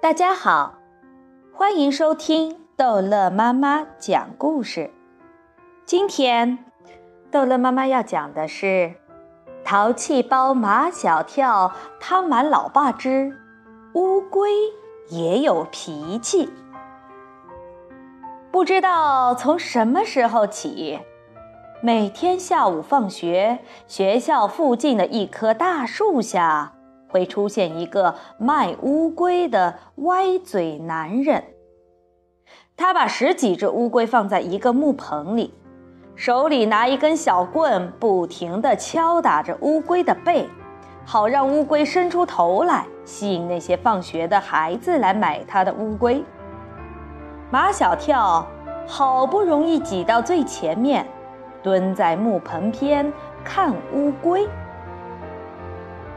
大家好，欢迎收听逗乐妈妈讲故事。今天，逗乐妈妈要讲的是《淘气包马小跳》汤满老爸之乌龟也有脾气。不知道从什么时候起，每天下午放学，学校附近的一棵大树下。会出现一个卖乌龟的歪嘴男人。他把十几只乌龟放在一个木棚里，手里拿一根小棍，不停地敲打着乌龟的背，好让乌龟伸出头来，吸引那些放学的孩子来买他的乌龟。马小跳好不容易挤到最前面，蹲在木棚边看乌龟。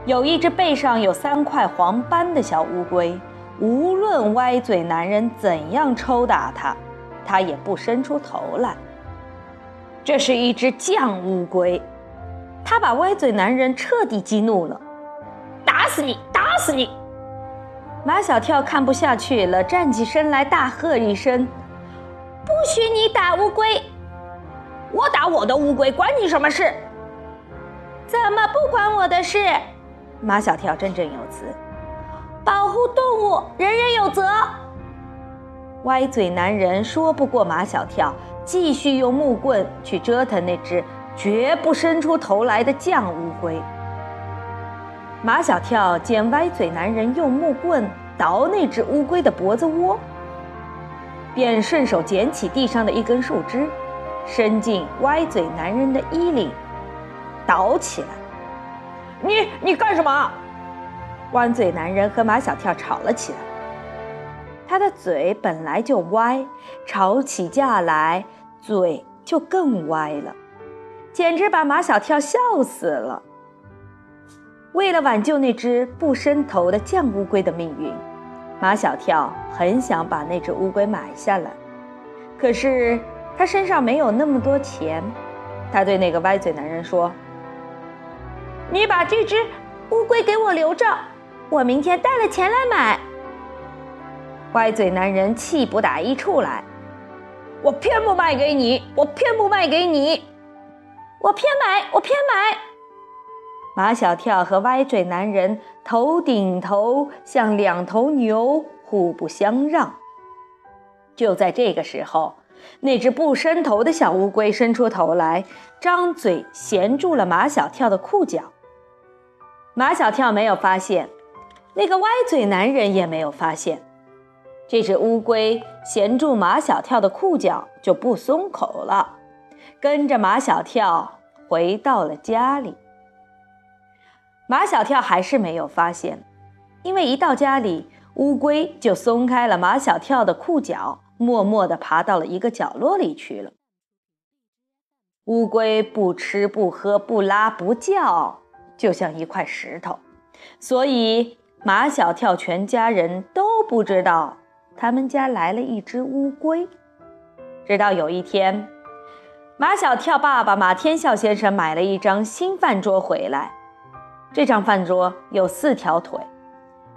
有一只背上有三块黄斑的小乌龟，无论歪嘴男人怎样抽打它，它也不伸出头来。这是一只犟乌龟，它把歪嘴男人彻底激怒了，打死你，打死你！马小跳看不下去了，站起身来大喝一声：“不许你打乌龟！我打我的乌龟，关你什么事？怎么不关我的事？”马小跳振振有词：“保护动物，人人有责。”歪嘴男人说不过马小跳，继续用木棍去折腾那只绝不伸出头来的犟乌龟。马小跳见歪嘴男人用木棍捣那只乌龟的脖子窝，便顺手捡起地上的一根树枝，伸进歪嘴男人的衣领，捣起来。你你干什么？弯嘴男人和马小跳吵了起来。他的嘴本来就歪，吵起架来嘴就更歪了，简直把马小跳笑死了。为了挽救那只不伸头的犟乌龟的命运，马小跳很想把那只乌龟买下来，可是他身上没有那么多钱。他对那个歪嘴男人说。你把这只乌龟给我留着，我明天带了钱来买。歪嘴男人气不打一处来，我偏不卖给你，我偏不卖给你，我偏买，我偏买。马小跳和歪嘴男人头顶头，像两头牛，互不相让。就在这个时候。那只不伸头的小乌龟伸出头来，张嘴衔住了马小跳的裤脚。马小跳没有发现，那个歪嘴男人也没有发现。这只乌龟衔住马小跳的裤脚就不松口了，跟着马小跳回到了家里。马小跳还是没有发现，因为一到家里，乌龟就松开了马小跳的裤脚。默默地爬到了一个角落里去了。乌龟不吃不喝不拉不叫，就像一块石头，所以马小跳全家人都不知道他们家来了一只乌龟。直到有一天，马小跳爸爸马天笑先生买了一张新饭桌回来，这张饭桌有四条腿，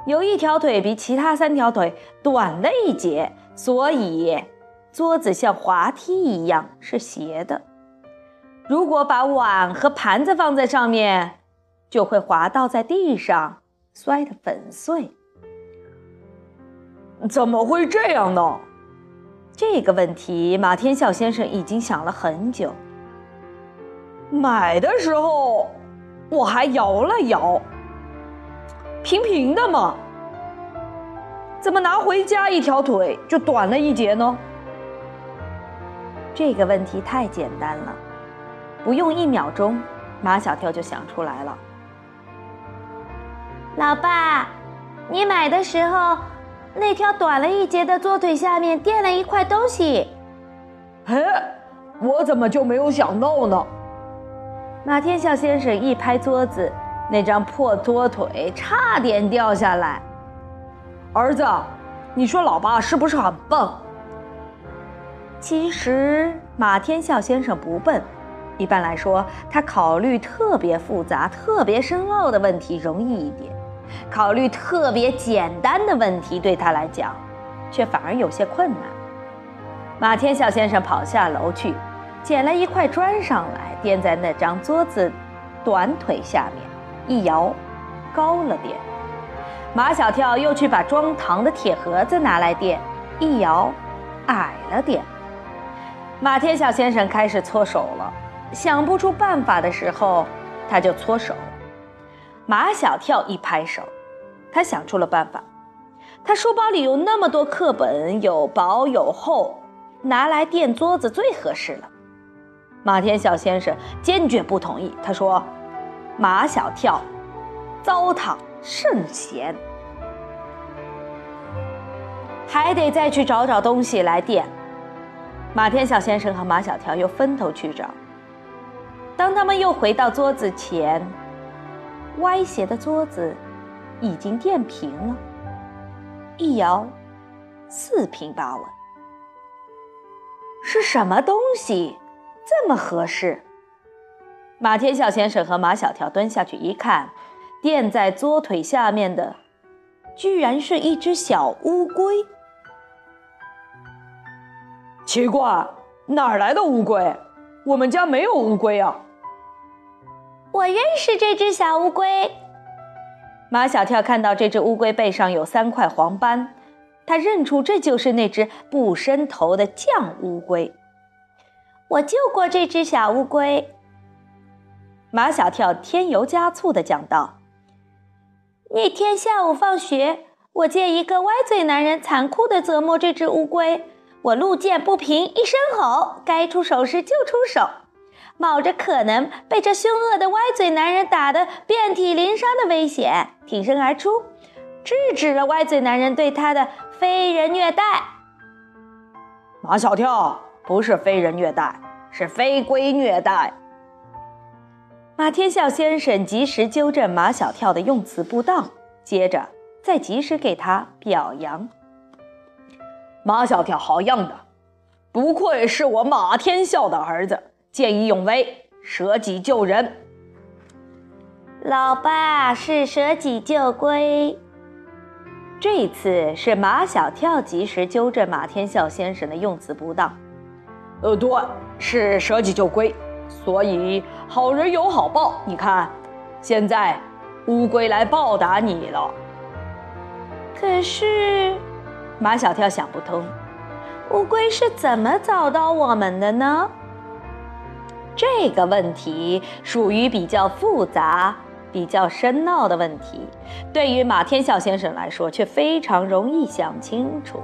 有一条腿比其他三条腿短了一截。所以，桌子像滑梯一样是斜的。如果把碗和盘子放在上面，就会滑倒在地上，摔得粉碎。怎么会这样呢？这个问题，马天笑先生已经想了很久。买的时候，我还摇了摇，平平的嘛。怎么拿回家一条腿就短了一截呢？这个问题太简单了，不用一秒钟，马小跳就想出来了。老爸，你买的时候，那条短了一截的左腿下面垫了一块东西。哎，我怎么就没有想到呢？马天笑先生一拍桌子，那张破左腿差点掉下来。儿子，你说老爸是不是很笨？其实马天笑先生不笨，一般来说，他考虑特别复杂、特别深奥的问题容易一点，考虑特别简单的问题对他来讲，却反而有些困难。马天笑先生跑下楼去，捡了一块砖上来，垫在那张桌子短腿下面，一摇，高了点。马小跳又去把装糖的铁盒子拿来垫，一摇，矮了点。马天笑先生开始搓手了，想不出办法的时候，他就搓手。马小跳一拍手，他想出了办法。他书包里有那么多课本，有薄有厚，拿来垫桌子最合适了。马天笑先生坚决不同意，他说：“马小跳，糟蹋圣贤，还得再去找找东西来垫。”马天笑先生和马小跳又分头去找。当他们又回到桌子前，歪斜的桌子已经垫平了，一摇，四平八稳。是什么东西这么合适？马天笑先生和马小跳蹲下去一看，垫在桌腿下面的，居然是一只小乌龟。奇怪，哪儿来的乌龟？我们家没有乌龟啊。我认识这只小乌龟。马小跳看到这只乌龟背上有三块黄斑，他认出这就是那只不伸头的犟乌龟。我救过这只小乌龟。马小跳添油加醋地讲道：“那天下午放学，我见一个歪嘴男人残酷地折磨这只乌龟，我路见不平一声吼，该出手时就出手。”冒着可能被这凶恶的歪嘴男人打得遍体鳞伤的危险，挺身而出，制止了歪嘴男人对他的非人虐待。马小跳不是非人虐待，是非规虐待。马天笑先生及时纠正马小跳的用词不当，接着再及时给他表扬。马小跳好样的，不愧是我马天笑的儿子。见义勇为，舍己救人。老爸是舍己救龟。这次是马小跳及时纠正马天笑先生的用词不当。呃，对，是舍己救龟，所以好人有好报。你看，现在乌龟来报答你了。可是，马小跳想不通，乌龟是怎么找到我们的呢？这个问题属于比较复杂、比较深奥的问题，对于马天笑先生来说却非常容易想清楚。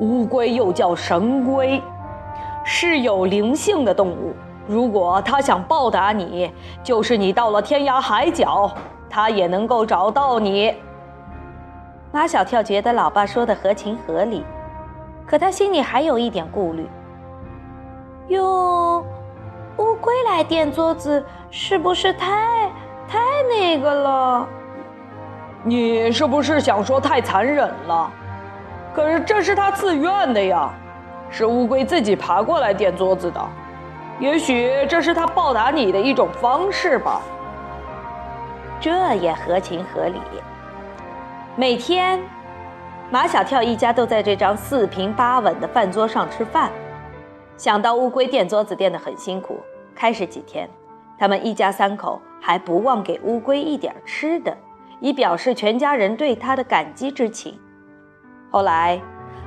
乌龟又叫神龟，是有灵性的动物。如果它想报答你，就是你到了天涯海角，它也能够找到你。马小跳觉得老爸说的合情合理，可他心里还有一点顾虑。哟。乌龟来垫桌子是不是太太那个了？你是不是想说太残忍了？可是这是他自愿的呀，是乌龟自己爬过来垫桌子的。也许这是他报答你的一种方式吧。这也合情合理。每天，马小跳一家都在这张四平八稳的饭桌上吃饭。想到乌龟垫桌子垫得很辛苦，开始几天，他们一家三口还不忘给乌龟一点吃的，以表示全家人对他的感激之情。后来，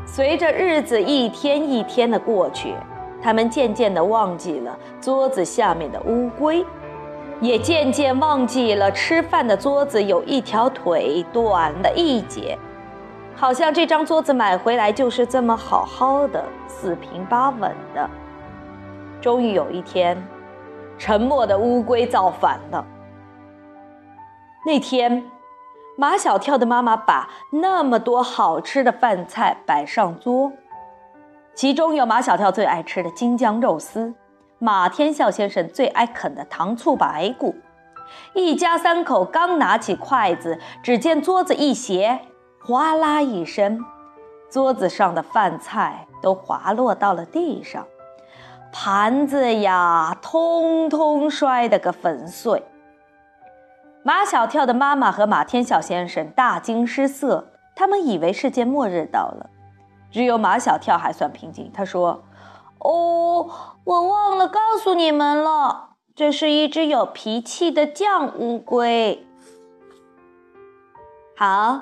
随着日子一天一天的过去，他们渐渐地忘记了桌子下面的乌龟，也渐渐忘记了吃饭的桌子有一条腿短了一截。好像这张桌子买回来就是这么好好的四平八稳的。终于有一天，沉默的乌龟造反了。那天，马小跳的妈妈把那么多好吃的饭菜摆上桌，其中有马小跳最爱吃的京酱肉丝，马天笑先生最爱啃的糖醋排骨。一家三口刚拿起筷子，只见桌子一斜。哗啦一声，桌子上的饭菜都滑落到了地上，盘子呀，通通摔得个粉碎。马小跳的妈妈和马天笑先生大惊失色，他们以为世界末日到了。只有马小跳还算平静，他说：“哦，我忘了告诉你们了，这是一只有脾气的犟乌龟。”好，